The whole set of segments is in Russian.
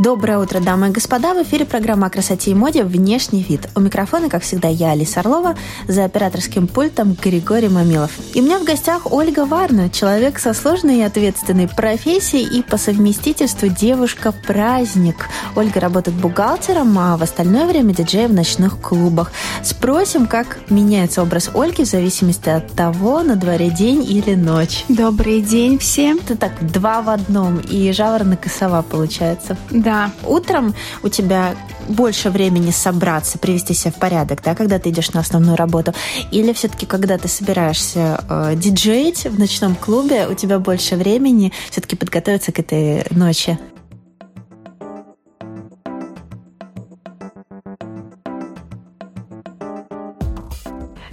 Доброе утро, дамы и господа. В эфире программа о красоте и моде «Внешний вид». У микрофона, как всегда, я, Алиса Орлова, за операторским пультом Григорий Мамилов. И у меня в гостях Ольга Варна, человек со сложной и ответственной профессией и по совместительству девушка-праздник. Ольга работает бухгалтером, а в остальное время диджей в ночных клубах. Спросим, как меняется образ Ольги в зависимости от того, на дворе день или ночь. Добрый день всем. Ты так два в одном, и жаворонок и сова получается. Да, да. Утром у тебя больше времени собраться, привести себя в порядок, да, когда ты идешь на основную работу, или все-таки, когда ты собираешься э, диджеить в ночном клубе, у тебя больше времени все-таки подготовиться к этой ночи?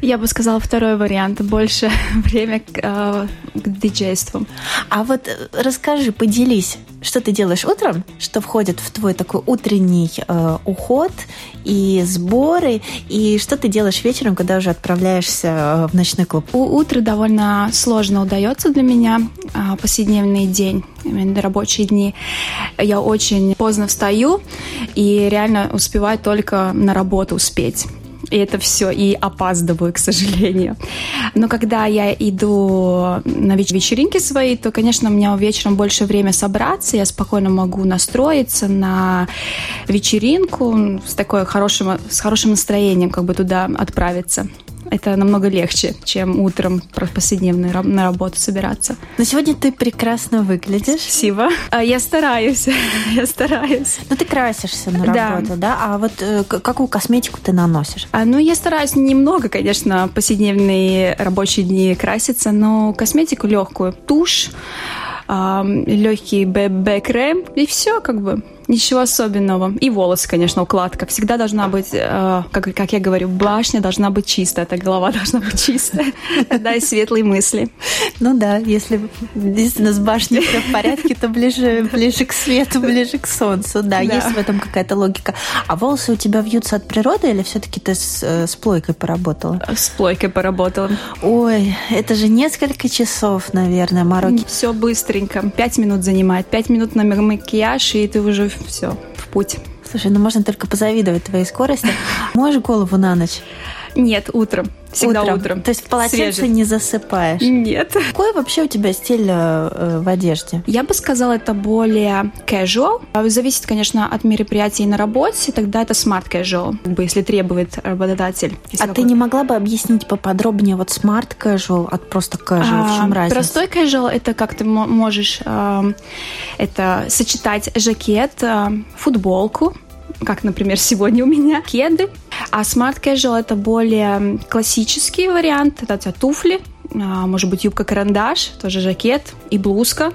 Я бы сказала второй вариант, больше время к, э, к диджейству. А вот э, расскажи, поделись, что ты делаешь утром, что входит в твой такой утренний э, уход и сборы, и что ты делаешь вечером, когда уже отправляешься э, в ночной клуб? У утро довольно сложно удается для меня, э, повседневный день, именно рабочие дни. Я очень поздно встаю и реально успеваю только на работу успеть и это все, и опаздываю, к сожалению. Но когда я иду на вечеринки свои, то, конечно, у меня вечером больше время собраться, я спокойно могу настроиться на вечеринку с такой хорошим, с хорошим настроением, как бы туда отправиться это намного легче, чем утром повседневно на работу собираться. Но сегодня ты прекрасно выглядишь. Спасибо. А, я стараюсь, я стараюсь. Ну, ты красишься на работу, да? да? А вот э, какую косметику ты наносишь? А, ну, я стараюсь немного, конечно, повседневные рабочие дни краситься, но косметику легкую. Тушь, легкий ББ-крем, и все, как бы. Ничего особенного. И волосы, конечно, укладка. Всегда должна быть, э, как, как я говорю, башня должна быть чистая, эта голова должна быть чистая. Да, и светлые мысли. Ну да, если действительно с башней все в порядке, то ближе, ближе к свету, ближе к солнцу. Да, да, есть в этом какая-то логика. А волосы у тебя вьются от природы или все-таки ты с, э, с плойкой поработала? С плойкой поработала. Ой, это же несколько часов, наверное, мороки. Все быстренько. Пять минут занимает. Пять минут на макияж, и ты уже все, в путь. Слушай, ну можно только позавидовать твоей скорости. Можешь голову на ночь? Нет, утром. Всегда утром. утром. То есть в полотенце Свежий. не засыпаешь? Нет. Какой вообще у тебя стиль э, в одежде? Я бы сказала, это более casual. Зависит, конечно, от мероприятий на работе. Тогда это smart casual, как бы, если требует работодатель. Если а какой... ты не могла бы объяснить поподробнее вот smart casual от просто casual? А, в чем разница? Простой casual – это как ты можешь э, это сочетать жакет, э, футболку, как, например, сегодня у меня, кеды. А Smart Casual — это более классический вариант. Это туфли, а, может быть, юбка-карандаш, тоже жакет и блузка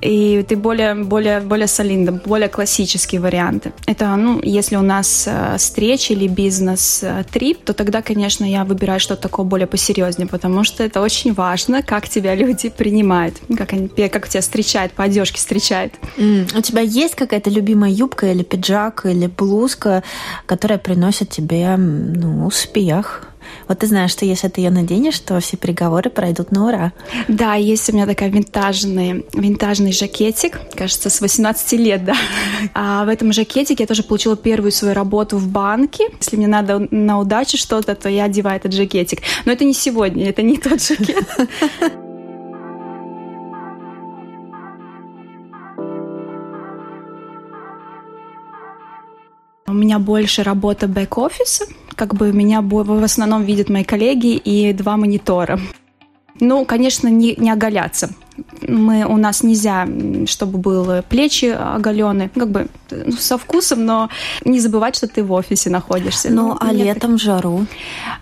и ты более, более, более солидно, более классические варианты. Это, ну, если у нас э, встреча или бизнес-трип, то тогда, конечно, я выбираю что-то такое более посерьезнее, потому что это очень важно, как тебя люди принимают, как, они, как тебя встречают, по одежке встречают. Mm. У тебя есть какая-то любимая юбка или пиджак или блузка, которая приносит тебе ну, успех? Вот ты знаешь, что если ты ее наденешь, то все переговоры пройдут на ура. Да, есть у меня такой винтажный, винтажный жакетик, кажется, с 18 лет, да. А в этом жакетике я тоже получила первую свою работу в банке. Если мне надо на удачу что-то, то я одеваю этот жакетик. Но это не сегодня, это не тот жакет. У меня больше работа бэк-офиса, как бы меня в основном видят мои коллеги и два монитора. Ну, конечно, не, не оголяться. Мы, у нас нельзя, чтобы было плечи оголены, как бы ну, со вкусом, но не забывать, что ты в офисе находишься. Ну, ну а летом так... жару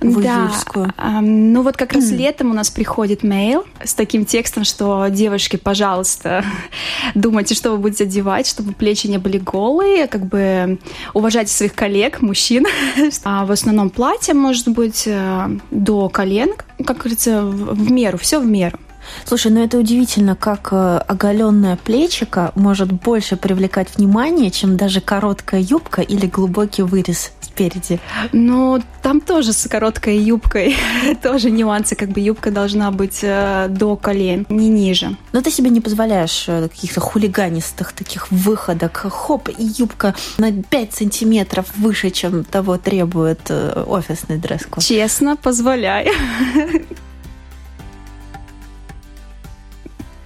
в да, э, ну вот как раз летом у нас приходит мейл с таким текстом, что девушки, пожалуйста, думайте, что вы будете одевать, чтобы плечи не были голые, как бы уважайте своих коллег, мужчин. а в основном платье может быть э, до колен, как говорится, в меру, все в меру. Слушай, ну это удивительно, как э, оголенная плечика может больше привлекать внимание, чем даже короткая юбка или глубокий вырез спереди. Ну, там тоже с короткой юбкой тоже нюансы, как бы юбка должна быть э, до колен, не ниже. Но ты себе не позволяешь э, каких-то хулиганистых таких выходок. Хоп, и юбка на 5 сантиметров выше, чем того требует офисный дресс-код. Честно, позволяю.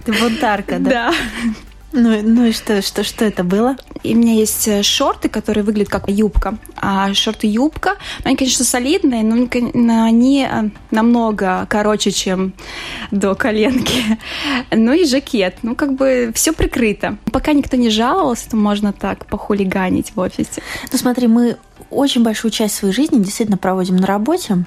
Ты бунтарка, да? Да. Ну, ну и что, что, что это было? И у меня есть э, шорты, которые выглядят как юбка. А шорты-юбка, они, конечно, солидные, но они э, намного короче, чем до коленки. Ну и жакет. Ну, как бы все прикрыто. Пока никто не жаловался, то можно так похулиганить в офисе. Ну, смотри, мы очень большую часть своей жизни действительно проводим на работе,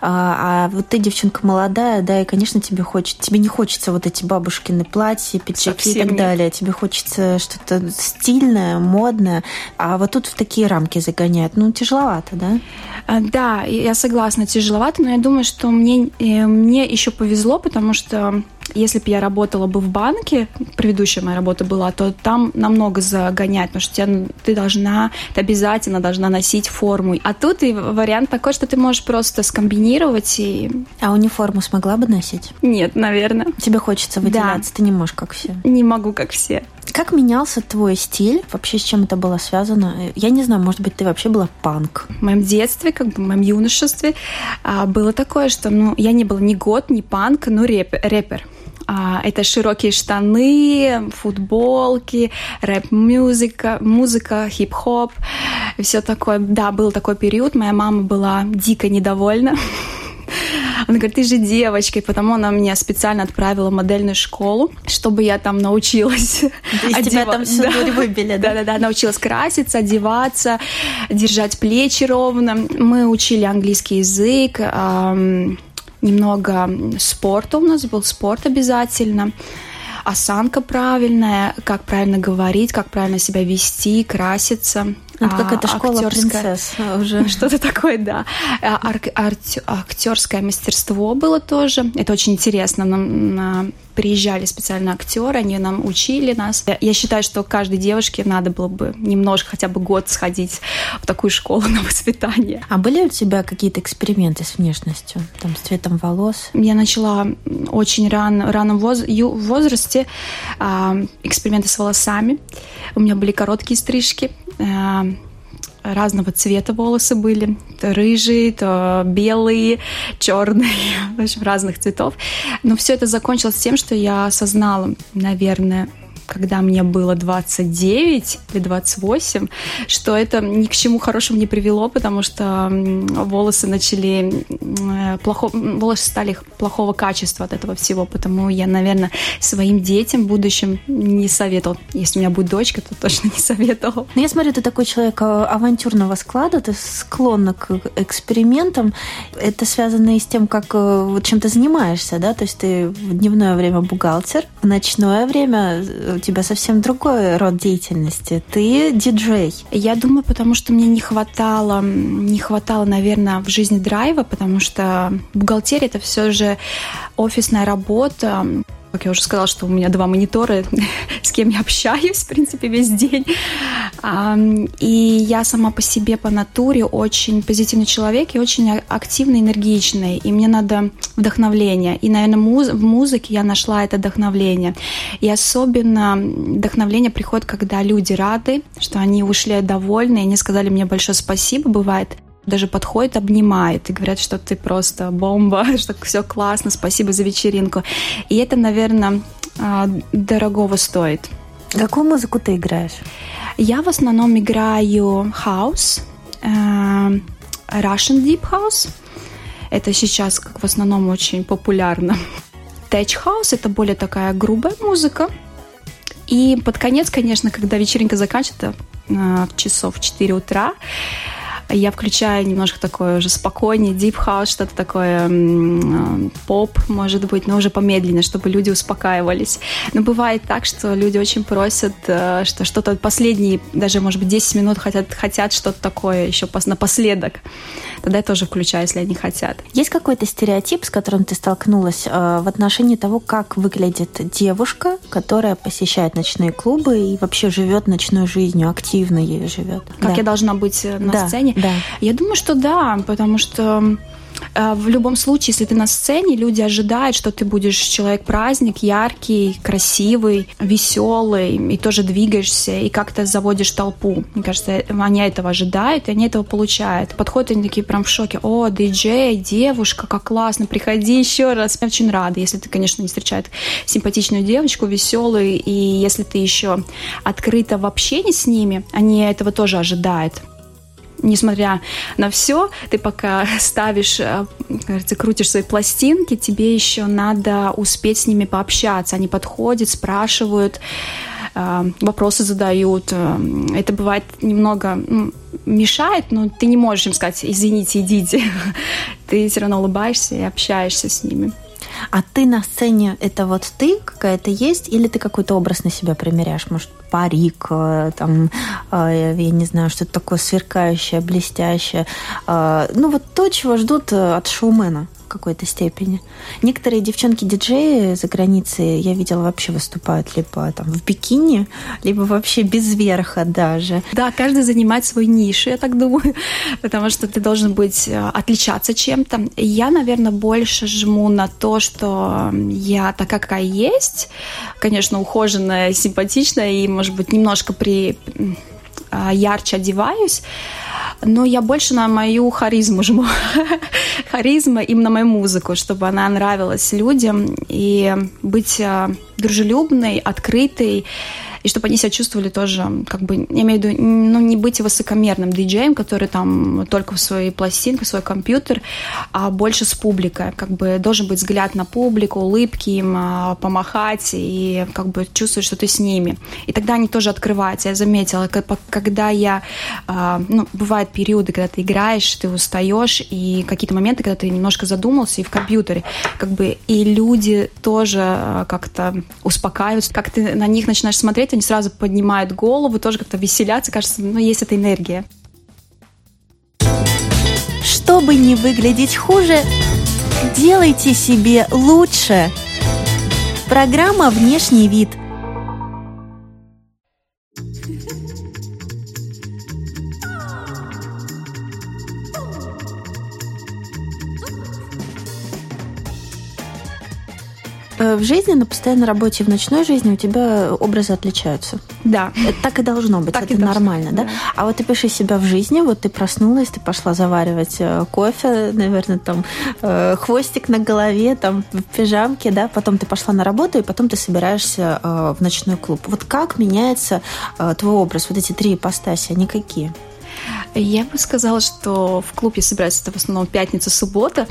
а, а вот ты девчонка молодая, да, и, конечно, тебе хочется, тебе не хочется вот эти бабушкины платья, пиджаки и так нет. далее, тебе хочется что-то стильное, модное, а вот тут в такие рамки загоняют, ну, тяжеловато, да? А, да, я согласна, тяжеловато, но я думаю, что мне, э, мне еще повезло, потому что если бы я работала бы в банке, предыдущая моя работа была, то там намного загонять, потому что тебя, ты должна, ты обязательно должна носить форму. А тут и вариант такой, что ты можешь просто скомбинировать и... А униформу смогла бы носить? Нет, наверное. Тебе хочется выделяться, да. ты не можешь как все. Не могу как все. Как менялся твой стиль? Вообще с чем это было связано? Я не знаю, может быть, ты вообще была панк? В моем детстве, как бы в моем юношестве, а, было такое, что ну, я не была ни год, ни панк, но рэп, рэпер. А, это широкие штаны, футболки, рэп-музыка, музыка, хип-хоп, все такое. Да, был такой период, моя мама была дико недовольна. Она говорит, ты же девочка, и потому она меня специально отправила в модельную школу, чтобы я там научилась. Из тебя там всю да. выбили, да? Да-да-да, научилась краситься, одеваться, держать плечи ровно. Мы учили английский язык, немного спорта у нас был, спорт обязательно осанка правильная, как правильно говорить, как правильно себя вести, краситься. Это а, какая-то школа принцесс уже. Что-то такое, да. А, ар- ар- актерское мастерство было тоже. Это очень интересно. Нам на приезжали специально актеры, они нам учили нас. Я считаю, что каждой девушке надо было бы немножко, хотя бы год сходить в такую школу на воспитание. А были у тебя какие-то эксперименты с внешностью, там, с цветом волос? Я начала очень рано, рано воз, возрасте а, эксперименты с волосами. У меня были короткие стрижки, разного цвета волосы были. То рыжие, то белые, черные, в общем, разных цветов. Но все это закончилось тем, что я осознала, наверное, когда мне было 29 или 28, что это ни к чему хорошему не привело, потому что волосы начали э, плохо, волосы стали плохого качества от этого всего, потому я, наверное, своим детям в будущем не советовал. Если у меня будет дочка, то точно не советовал. Но ну, я смотрю, ты такой человек э, авантюрного склада, ты склонна к экспериментам. Это связано и с тем, как э, вот чем ты занимаешься, да? То есть ты в дневное время бухгалтер, в ночное время у тебя совсем другой род деятельности. Ты диджей. Я думаю, потому что мне не хватало, не хватало, наверное, в жизни драйва, потому что бухгалтерия это все же офисная работа как я уже сказала, что у меня два монитора, с кем я общаюсь, в принципе, весь день. И я сама по себе, по натуре очень позитивный человек и очень активный, энергичный. И мне надо вдохновление. И, наверное, муз в музыке я нашла это вдохновление. И особенно вдохновление приходит, когда люди рады, что они ушли довольны, и они сказали мне большое спасибо, бывает даже подходят, обнимают и говорят, что ты просто бомба, что все классно, спасибо за вечеринку. И это, наверное, а, дорогого стоит. Какую музыку ты играешь? Я в основном играю house, э, Russian Deep House. Это сейчас как в основном очень популярно. Tech House — это более такая грубая музыка. И под конец, конечно, когда вечеринка заканчивается, э, часов в 4 утра, я включаю немножко такое уже спокойнее, deep house, что-то такое э, поп, может быть, но уже помедленнее, чтобы люди успокаивались. Но бывает так, что люди очень просят, э, что что-то последние, даже, может быть, 10 минут хотят, хотят что-то такое еще напоследок. Тогда я тоже включаю, если они хотят. Есть какой-то стереотип, с которым ты столкнулась э, в отношении того, как выглядит девушка, которая посещает ночные клубы и вообще живет ночной жизнью, активно ею живет? Как да. я должна быть на да. сцене? Да. Я думаю, что да, потому что э, в любом случае, если ты на сцене, люди ожидают, что ты будешь человек-праздник, яркий, красивый, веселый, и тоже двигаешься, и как-то заводишь толпу. Мне кажется, они этого ожидают, и они этого получают. Подходят они такие прям в шоке. О, диджей, девушка, как классно, приходи еще раз. Я очень рада, если ты, конечно, не встречает симпатичную девочку, веселую, и если ты еще открыта в общении с ними, они этого тоже ожидают несмотря на все, ты пока ставишь, э, кажется, крутишь свои пластинки, тебе еще надо успеть с ними пообщаться. Они подходят, спрашивают, э, вопросы задают. Э, это бывает немного мешает, но ты не можешь им сказать, извините, идите. Ты все равно улыбаешься и общаешься с ними. А ты на сцене это вот ты какая-то есть, или ты какой-то образ на себя примеряешь? Может, парик, э, там, э, я не знаю, что-то такое сверкающее, блестящее. Э, ну, вот то, чего ждут от шоумена в какой-то степени. Некоторые девчонки-диджеи за границей, я видела, вообще выступают либо там в бикини, либо вообще без верха даже. Да, каждый занимает свой ниш, я так думаю, потому что ты должен быть э, отличаться чем-то. Я, наверное, больше жму на то, что я такая, какая есть, конечно, ухоженная, симпатичная и, может быть, немножко при а, ярче одеваюсь, но я больше на мою харизму жму. Харизма на мою музыку, чтобы она нравилась людям и быть а, дружелюбной, открытой, и чтобы они себя чувствовали тоже, как бы, я имею в виду, ну, не быть высокомерным диджеем, который там только в своей пластинке, в свой компьютер, а больше с публикой. Как бы должен быть взгляд на публику, улыбки им, а, помахать и как бы чувствовать, что ты с ними. И тогда они тоже открываются. Я заметила, когда я, а, ну, бывают периоды, когда ты играешь, ты устаешь, и какие-то моменты, когда ты немножко задумался, и в компьютере, как бы, и люди тоже а, как-то успокаиваются, как ты на них начинаешь смотреть, они сразу поднимают голову, тоже как-то веселятся, кажется, ну, есть эта энергия. Чтобы не выглядеть хуже, делайте себе лучше. Программа «Внешний вид» – жизни, на постоянной работе, в ночной жизни у тебя образы отличаются. Да. Это так и должно быть, так это нормально, да? да? А вот ты пиши себя в жизни, вот ты проснулась, ты пошла заваривать э, кофе, наверное, там э, хвостик на голове, там в пижамке, да, потом ты пошла на работу, и потом ты собираешься в ночной клуб. Вот как меняется твой образ, вот эти три ипостаси, они какие? Я бы сказала, что в клуб я собираюсь это в основном пятница, суббота.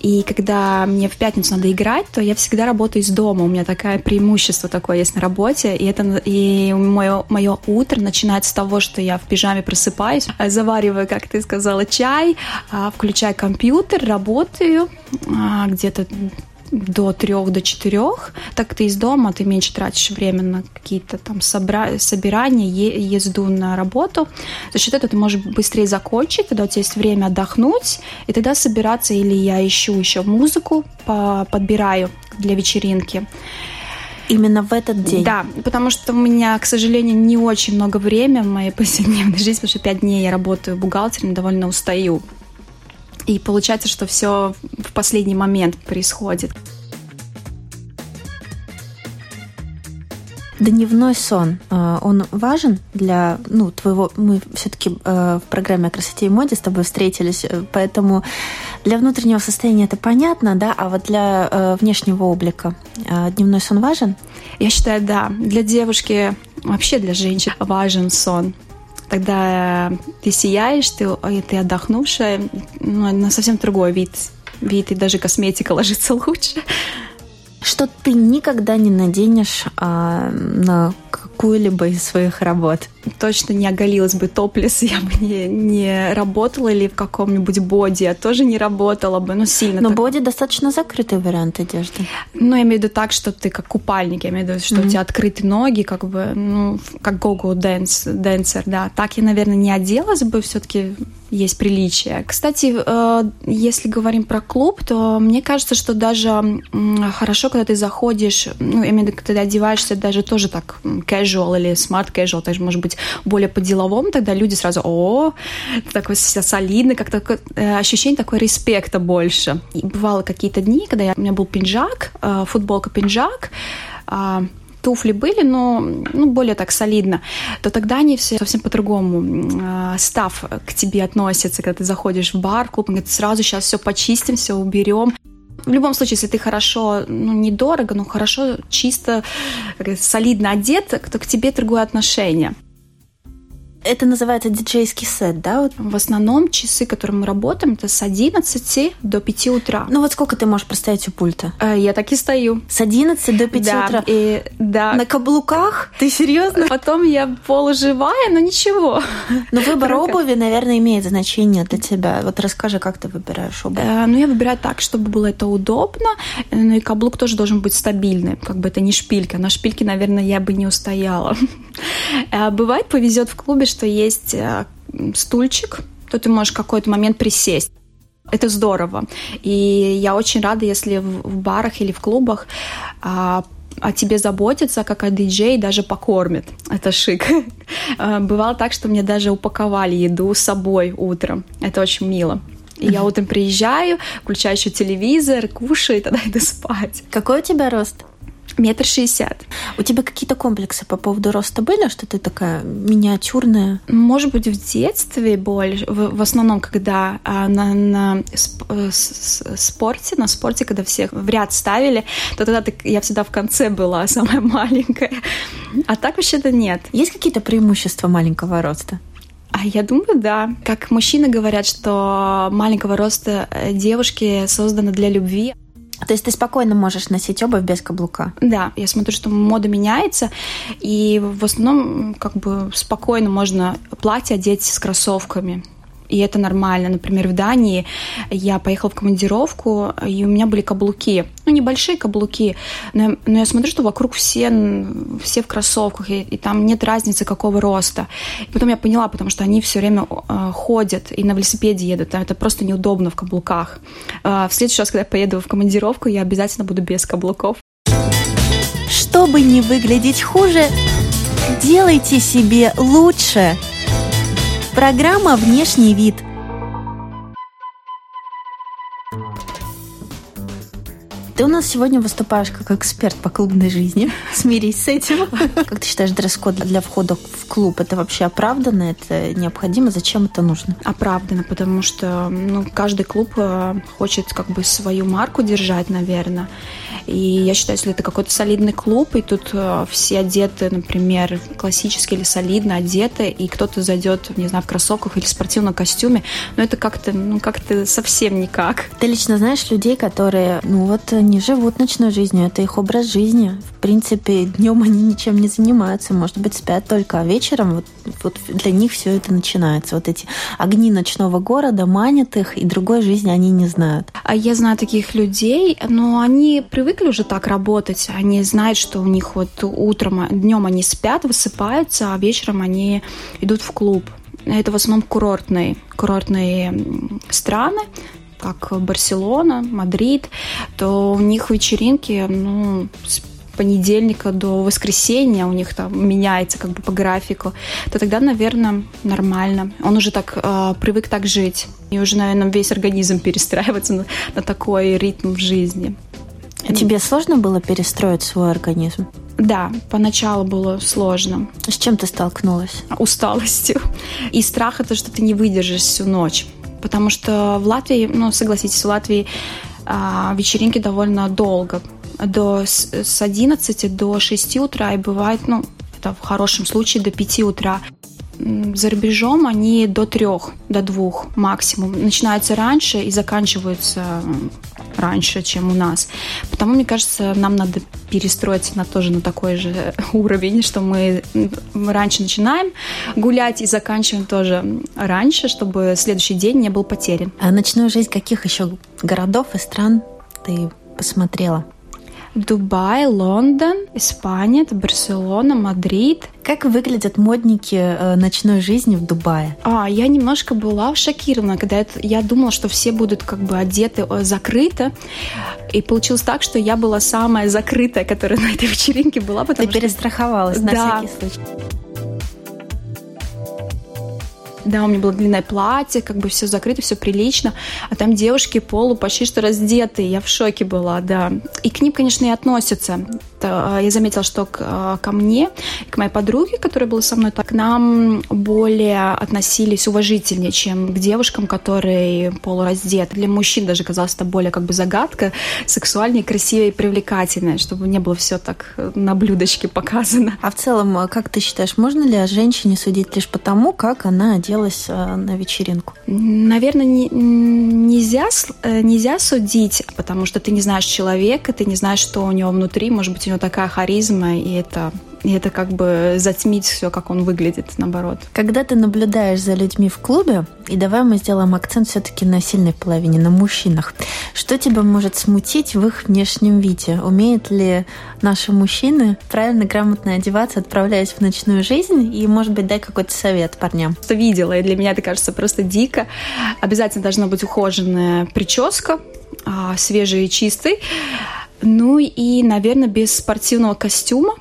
И когда мне в пятницу надо играть, то я всегда работаю из дома. У меня такое преимущество такое есть на работе. И, это, и мое, мое утро начинается с того, что я в пижаме просыпаюсь, завариваю, как ты сказала, чай, а, включаю компьютер, работаю а, где-то до трех, до четырех, так ты из дома, ты меньше тратишь время на какие-то там собра... собирания, е... езду на работу. За счет этого ты можешь быстрее закончить, тогда у тебя есть время отдохнуть, и тогда собираться, или я ищу еще музыку, по... подбираю для вечеринки. Именно в этот день? Да, потому что у меня, к сожалению, не очень много времени в моей повседневной жизни, потому что пять дней я работаю бухгалтером, довольно устаю. И получается, что все в последний момент происходит. Дневной сон, э, он важен для, ну, твоего, мы все-таки э, в программе о красоте и моде с тобой встретились, э, поэтому для внутреннего состояния это понятно, да, а вот для внешнего облика дневной сон важен? Я считаю, да. Для девушки, вообще для женщин важен сон тогда ты сияешь, ты, ты отдохнувшая, ну, на совсем другой вид, вид, и даже косметика ложится лучше. Что ты никогда не наденешь а, на какую-либо из своих работ? Точно не оголилась бы топлес, я бы не, не работала или в каком-нибудь боди, я тоже не работала бы, ну сильно. Но так... боди достаточно закрытый вариант одежды. Ну, я имею в виду так, что ты как купальник, я имею в виду, что mm-hmm. у тебя открыты ноги, как бы, ну, как go-go dance, dancer, да. Так я, наверное, не оделась бы, все-таки есть приличие. Кстати, э, если говорим про клуб, то мне кажется, что даже хорошо, когда ты заходишь, ну, именно когда ты одеваешься даже тоже так casual или smart casual, также может быть более по-деловому, тогда люди сразу, о, такой солидный, как-то э, ощущение такой респекта больше. И бывало какие-то дни, когда я, у меня был пинжак, э, футболка пинжак, а, туфли были, но ну, более так солидно, то тогда они все совсем по-другому. Став к тебе относятся, когда ты заходишь в бар, клуб, он говорит, сразу сейчас все почистим, все уберем. В любом случае, если ты хорошо, ну, недорого, но хорошо, чисто, солидно одет, то к тебе другое отношение. Это называется диджейский сет, да? Вот. В основном часы, которые мы работаем, это с 11 до 5 утра. Ну вот сколько ты можешь простоять у пульта? Э, я так и стою. С 11 до 5 да, утра? И, да. На каблуках? Ты серьезно? Потом я полуживая, но ничего. Но выбор Только... обуви, наверное, имеет значение для тебя. Вот расскажи, как ты выбираешь обувь? Э, ну я выбираю так, чтобы было это удобно, ну и каблук тоже должен быть стабильный. Как бы это не шпилька. На шпильке, наверное, я бы не устояла. Э, бывает, повезет в клубе, что есть э, стульчик, то ты можешь какой-то момент присесть. Это здорово. И я очень рада, если в барах или в клубах а, о тебе заботятся, как о диджей, даже покормят. Это шик. А, бывало так, что мне даже упаковали еду с собой утром. Это очень мило. И я утром приезжаю, включаю еще телевизор, кушаю, и тогда иду спать. Какой у тебя рост? Метр шестьдесят. У тебя какие-то комплексы по поводу роста были, что ты такая миниатюрная? Может быть, в детстве больше, в, в основном, когда а, на, на сп, э, с, спорте, на спорте, когда всех в ряд ставили, то тогда ты, я всегда в конце была самая маленькая. А так вообще-то нет. Есть какие-то преимущества маленького роста? А я думаю, да. Как мужчины говорят, что маленького роста э, девушки созданы для любви. То есть ты спокойно можешь носить обувь без каблука? Да, я смотрю, что мода меняется, и в основном как бы спокойно можно платье одеть с кроссовками и это нормально. Например, в Дании я поехала в командировку, и у меня были каблуки, ну, небольшие каблуки, но, но я смотрю, что вокруг все, все в кроссовках, и, и там нет разницы, какого роста. И потом я поняла, потому что они все время э, ходят и на велосипеде едут, а это просто неудобно в каблуках. Э, в следующий раз, когда я поеду в командировку, я обязательно буду без каблуков. Чтобы не выглядеть хуже, делайте себе лучше – Программа «Внешний вид». Ты у нас сегодня выступаешь как эксперт по клубной жизни. Смирись с этим. Как ты считаешь, дресс-код для входа в клуб это вообще оправданно? Это необходимо? Зачем это нужно? Оправданно, потому что ну, каждый клуб э, хочет как бы свою марку держать, наверное. И я считаю, если это какой-то солидный клуб, и тут э, все одеты, например, классически или солидно одеты, и кто-то зайдет, не знаю, в кроссовках или в спортивном костюме, но это как-то, ну, как-то совсем никак. Ты лично знаешь людей, которые, ну, вот не живут ночной жизнью, это их образ жизни. В принципе, днем они ничем не занимаются, может быть, спят только, а вечером вот, вот для них все это начинается. Вот эти огни ночного города манят их, и другой жизни они не знают. А я знаю таких людей, но они привыкли привыкли уже так работать, они знают, что у них вот утром, днем они спят, высыпаются, а вечером они идут в клуб. Это в основном курортные, курортные страны, как Барселона, Мадрид, то у них вечеринки, ну, с понедельника до воскресенья у них там меняется как бы по графику, то тогда, наверное, нормально. Он уже так э, привык так жить. И уже, наверное, весь организм перестраивается на, на такой ритм в жизни. А тебе сложно было перестроить свой организм? Да, поначалу было сложно. С чем ты столкнулась? Усталостью. И страх это, что ты не выдержишь всю ночь. Потому что в Латвии, ну, согласитесь, в Латвии а, вечеринки довольно долго. До, с 11 до 6 утра и бывает, ну, это в хорошем случае до 5 утра за рубежом они до трех, до двух максимум. Начинаются раньше и заканчиваются раньше, чем у нас. Потому, мне кажется, нам надо перестроиться на тоже на такой же уровень, что мы, мы раньше начинаем гулять и заканчиваем тоже раньше, чтобы следующий день не был потерян. А ночную жизнь каких еще городов и стран ты посмотрела? Дубай, Лондон, Испания, Барселона, Мадрид. Как выглядят модники э, ночной жизни в Дубае? А, я немножко была шокирована, когда это, я думала, что все будут как бы одеты э, закрыто. И получилось так, что я была самая закрытая, которая на этой вечеринке была. Потому Ты что... перестраховалась на да. всякий случай. Да, у меня было длинное платье, как бы все закрыто, все прилично. А там девушки полу почти что раздетые. Я в шоке была, да. И к ним, конечно, и относятся. А, я заметила, что к, а, ко мне, к моей подруге, которая была со мной, так к нам более относились уважительнее, чем к девушкам, которые полураздеты. Для мужчин даже казалось это более как бы загадка, сексуальнее, красивее и привлекательная, чтобы не было все так на блюдочке показано. А в целом, как ты считаешь, можно ли о женщине судить лишь потому, как она оделась на вечеринку? Наверное, не, нельзя, э, нельзя судить, потому что ты не знаешь человека, ты не знаешь, что у него внутри, может быть, него такая харизма, и это и это как бы затмить все, как он выглядит, наоборот. Когда ты наблюдаешь за людьми в клубе, и давай мы сделаем акцент все-таки на сильной половине, на мужчинах, что тебя может смутить в их внешнем виде? Умеют ли наши мужчины правильно, грамотно одеваться, отправляясь в ночную жизнь? И, может быть, дай какой-то совет парням. Что видела, и для меня это кажется просто дико. Обязательно должна быть ухоженная прическа, а, свежий и чистый. Ну и, наверное, без спортивного костюма.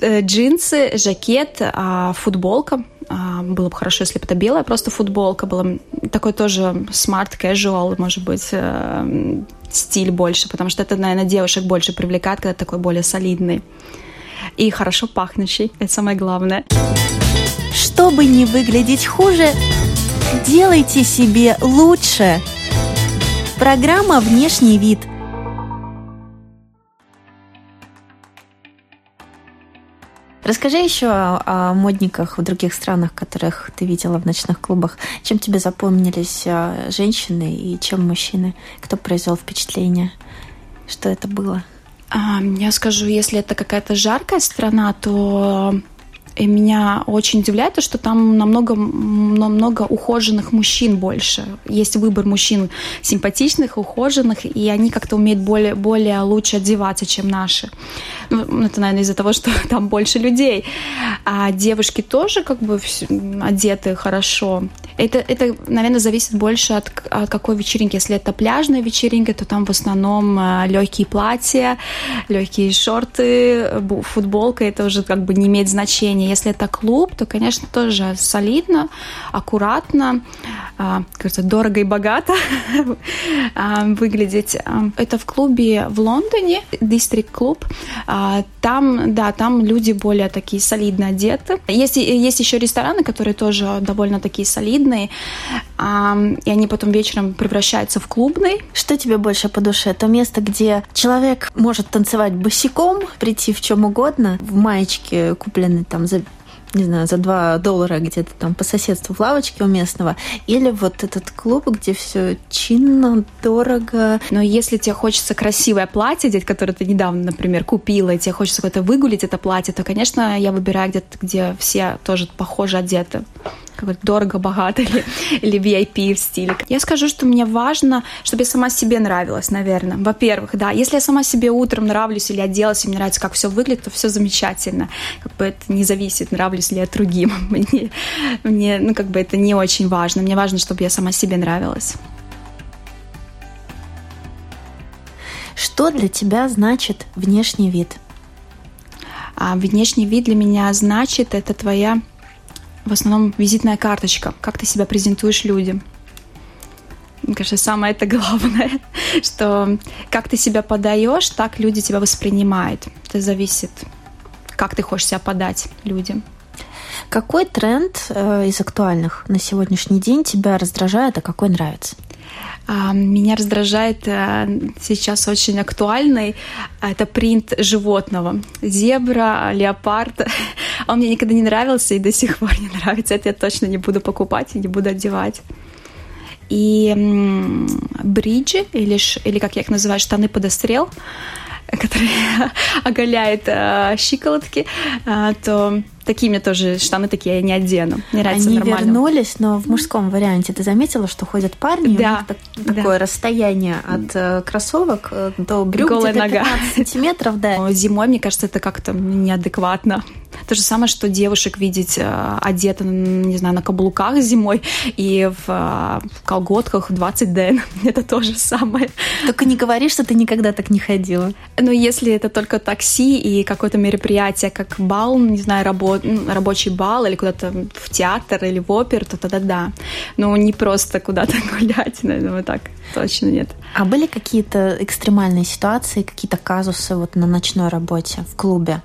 Э, джинсы, жакет, а, футболка. А, было бы хорошо, если бы это белая просто футболка была. Такой тоже smart casual, может быть, э, стиль больше, потому что это, наверное, девушек больше привлекает, когда такой более солидный. И хорошо пахнущий. Это самое главное. Чтобы не выглядеть хуже, делайте себе лучше. Программа «Внешний вид» – Расскажи еще о, модниках в других странах, которых ты видела в ночных клубах. Чем тебе запомнились а, женщины и чем мужчины? Кто произвел впечатление? Что это было? Я скажу, если это какая-то жаркая страна, то и меня очень удивляет то, что там намного, намного ухоженных мужчин больше. Есть выбор мужчин симпатичных, ухоженных, и они как-то умеют более, более лучше одеваться, чем наши. Ну, это, наверное, из-за того, что там больше людей. А девушки тоже как бы одеты хорошо. Это, это наверное, зависит больше от, от какой вечеринки. Если это пляжная вечеринка, то там в основном э, легкие платья, легкие шорты, футболка. Это уже как бы не имеет значения. Если это клуб, то, конечно, тоже солидно, аккуратно, а, кажется, дорого и богато а, выглядеть. А, это в клубе в Лондоне, District клуб. Там, да, там люди более такие солидно одеты. Есть, есть еще рестораны, которые тоже довольно такие солидные, и они потом вечером превращаются в клубный. Что тебе больше по душе? Это место, где человек может танцевать босиком, прийти в чем угодно, в маечке, купленной там за не знаю, за 2 доллара где-то там по соседству в лавочке у местного, или вот этот клуб, где все чинно, дорого. Но если тебе хочется красивое платье, одеть, которое ты недавно, например, купила, и тебе хочется какое-то выгулить это платье, то, конечно, я выбираю где-то, где все тоже похоже одеты как дорого, богато или, или VIP в стиле. Я скажу, что мне важно, чтобы я сама себе нравилась, наверное. Во-первых, да, если я сама себе утром нравлюсь или оделась, и мне нравится, как все выглядит, то все замечательно. Как бы это не зависит, нравлюсь ли я другим. Мне, мне, ну, как бы это не очень важно. Мне важно, чтобы я сама себе нравилась. Что для тебя значит внешний вид? А внешний вид для меня значит это твоя в основном визитная карточка, как ты себя презентуешь людям. Мне кажется, самое это главное, что как ты себя подаешь, так люди тебя воспринимают. Это зависит, как ты хочешь себя подать людям. Какой тренд э, из актуальных на сегодняшний день тебя раздражает, а какой нравится? А, меня раздражает э, сейчас очень актуальный это принт животного. Зебра, леопард. Он мне никогда не нравился и до сих пор не нравится. Это я точно не буду покупать и не буду одевать. и бриджи, или, или как я их называю, штаны подострел, которые оголяют э, щиколотки, э, то такие мне тоже штаны такие я не одену. Мне нравится Они нормально. вернулись, но в мужском варианте ты заметила, что ходят парни, да, у них так, да. такое расстояние от э, кроссовок э, до брюк Голая где-то нога. 15 сантиметров, да. Зимой, мне кажется, это как-то неадекватно. То же самое, что девушек видеть э, одета, не знаю, на каблуках зимой и в, в колготках 20 дн. Это то же самое. Только не говори, что ты никогда так не ходила. Но если это только такси и какое-то мероприятие, как бал, не знаю, работа, рабочий бал или куда-то в театр или в опер, то тогда да. Но не просто куда-то гулять, наверное, так точно нет. А были какие-то экстремальные ситуации, какие-то казусы вот на ночной работе в клубе?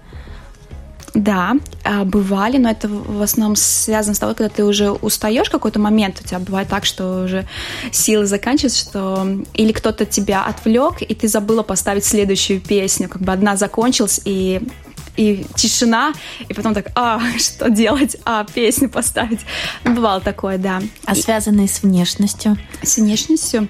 Да, а, бывали, но это в основном связано с того, когда ты уже устаешь какой-то момент, у тебя бывает так, что уже силы заканчиваются, что или кто-то тебя отвлек, и ты забыла поставить следующую песню, как бы одна закончилась, и и тишина, и потом так, а, что делать? А, песню поставить. Бывало такое, да. А и... связанные с внешностью? С внешностью?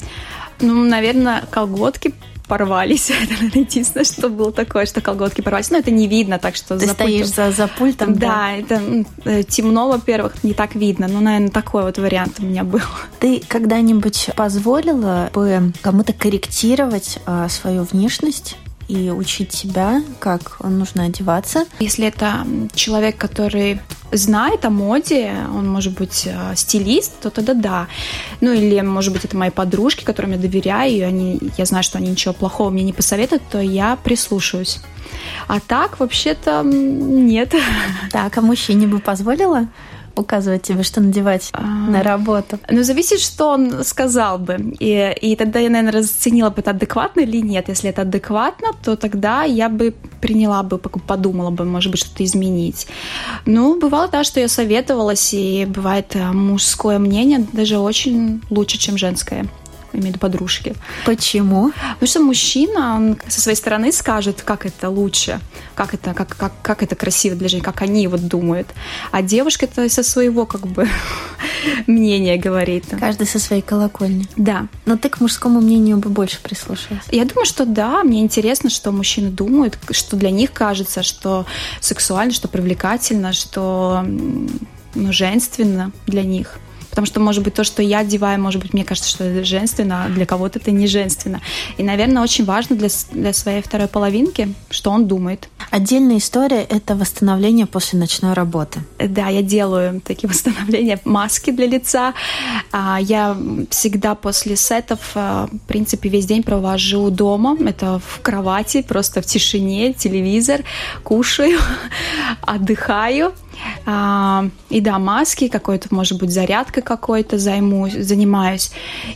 Ну, наверное, колготки порвались. Это, наверное, единственное, что было такое, что колготки порвались. Но это не видно, так что Ты за стоишь пультом... за, за пультом, да? Да, это э, темно, во-первых, не так видно. Ну, наверное, такой вот вариант у меня был. Ты когда-нибудь позволила бы кому-то корректировать а, свою внешность? И учить себя, как нужно одеваться. Если это человек, который знает о моде, он может быть э, стилист, то тогда да. Ну или, может быть, это мои подружки, которым я доверяю, и они, я знаю, что они ничего плохого мне не посоветуют, то я прислушаюсь. А так, вообще-то, нет. Так, а мужчине бы позволила? Указывать тебе, что надевать а, на работу? Ну, зависит, что он сказал бы. И, и тогда я, наверное, расценила бы, это адекватно или нет. Если это адекватно, то тогда я бы приняла бы, подумала бы, может быть, что-то изменить. Ну, бывало, да, что я советовалась, и бывает э, мужское мнение даже очень лучше, чем женское имею в виду подружки. Почему? Потому что мужчина, он со своей стороны скажет, как это лучше, как это, как, как, как это красиво для женщин, как они вот думают. А девушка это со своего как бы мнения говорит. Каждый со своей колокольни. Да. Но ты к мужскому мнению бы больше прислушалась. Я думаю, что да. Мне интересно, что мужчины думают, что для них кажется, что сексуально, что привлекательно, что ну, женственно для них. Потому что, может быть, то, что я одеваю, может быть, мне кажется, что это женственно, а для кого-то это не женственно. И, наверное, очень важно для, для своей второй половинки, что он думает. Отдельная история – это восстановление после ночной работы. Да, я делаю такие восстановления, маски для лица. А, я всегда после сетов, а, в принципе, весь день провожу дома. Это в кровати, просто в тишине, телевизор, кушаю, отдыхаю. А, и да, маски, какой-то, может быть, зарядкой какой-то займусь, занимаюсь.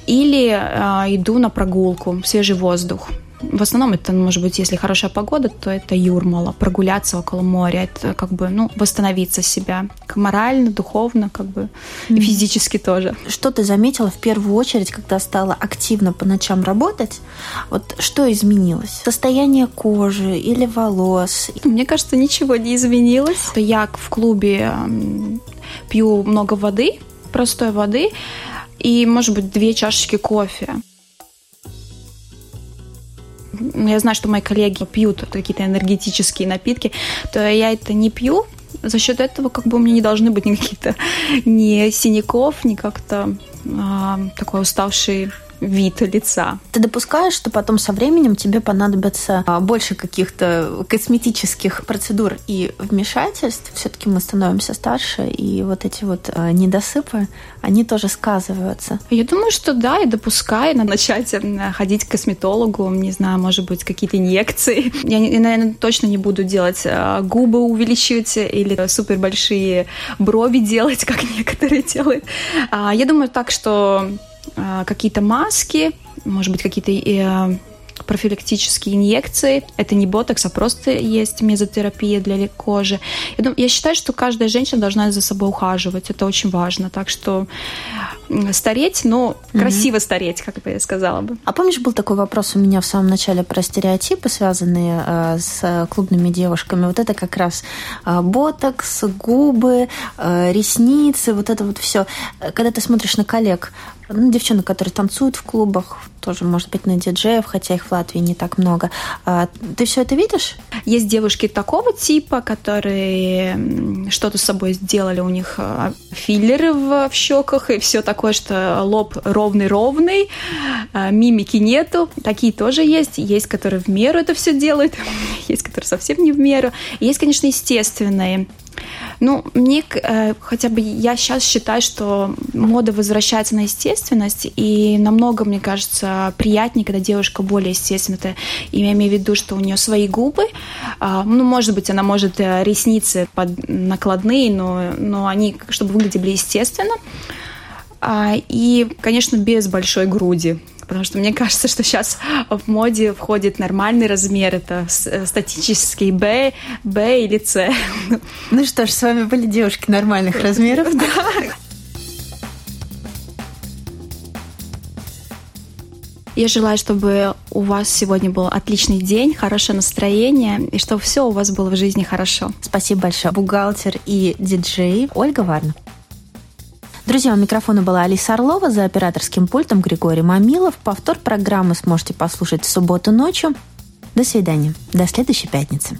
Или а, иду на прогулку, свежий воздух. В основном это, может быть, если хорошая погода, то это Юрмала, прогуляться около моря, это как бы, ну, восстановиться себя, морально, духовно, как бы, и физически тоже. Что ты заметила в первую очередь, когда стала активно по ночам работать? Вот что изменилось? Состояние кожи или волос? Мне кажется, ничего не изменилось. Я в клубе пью много воды, простой воды, и, может быть, две чашечки кофе я знаю, что мои коллеги пьют какие-то энергетические напитки, то я это не пью. За счет этого как бы у меня не должны быть никаких-то ни синяков, ни как-то а, такой уставший вид лица. Ты допускаешь, что потом со временем тебе понадобится а, больше каких-то косметических процедур и вмешательств? Все-таки мы становимся старше, и вот эти вот а, недосыпы, они тоже сказываются. Я думаю, что да, я допускаю начать ходить к косметологу, не знаю, может быть, какие-то инъекции. Я, наверное, точно не буду делать а, губы увеличивать или супер большие брови делать, как некоторые делают. Я думаю так, что а, какие-то маски, может быть, какие-то э, профилактические инъекции. Это не ботокс, а просто есть мезотерапия для кожи. Я, думаю, я считаю, что каждая женщина должна за собой ухаживать. Это очень важно. Так что стареть, но угу. красиво стареть, как бы я сказала бы. А помнишь, был такой вопрос у меня в самом начале про стереотипы, связанные э, с клубными девушками? Вот это как раз э, ботокс, губы, э, ресницы, вот это вот все. Когда ты смотришь на коллег, ну, девчонок, которые танцуют в клубах, тоже, может быть, на диджеев, хотя их в Латвии не так много. А, ты все это видишь? Есть девушки такого типа, которые что-то с собой сделали, у них а, филлеры в, в щеках и все такое, что лоб ровный-ровный, а, мимики нету. Такие тоже есть. Есть, которые в меру это все делают, есть, которые совсем не в меру. есть, конечно, естественные ну, мне э, хотя бы я сейчас считаю, что мода возвращается на естественность, и намного, мне кажется, приятнее, когда девушка более естественная. Это, я имею в виду, что у нее свои губы. Э, ну, может быть, она может э, ресницы под накладные, но, но они, чтобы выглядели естественно. А, и, конечно, без большой груди потому что мне кажется, что сейчас в моде входит нормальный размер, это э, статический Б, Б или С. Ну что ж, с вами были девушки нормальных размеров. Да. Я желаю, чтобы у вас сегодня был отличный день, хорошее настроение, и чтобы все у вас было в жизни хорошо. Спасибо большое. Бухгалтер и диджей Ольга Варна. Друзья, у микрофона была Алиса Орлова, за операторским пультом Григорий Мамилов. Повтор программы сможете послушать в субботу ночью. До свидания. До следующей пятницы.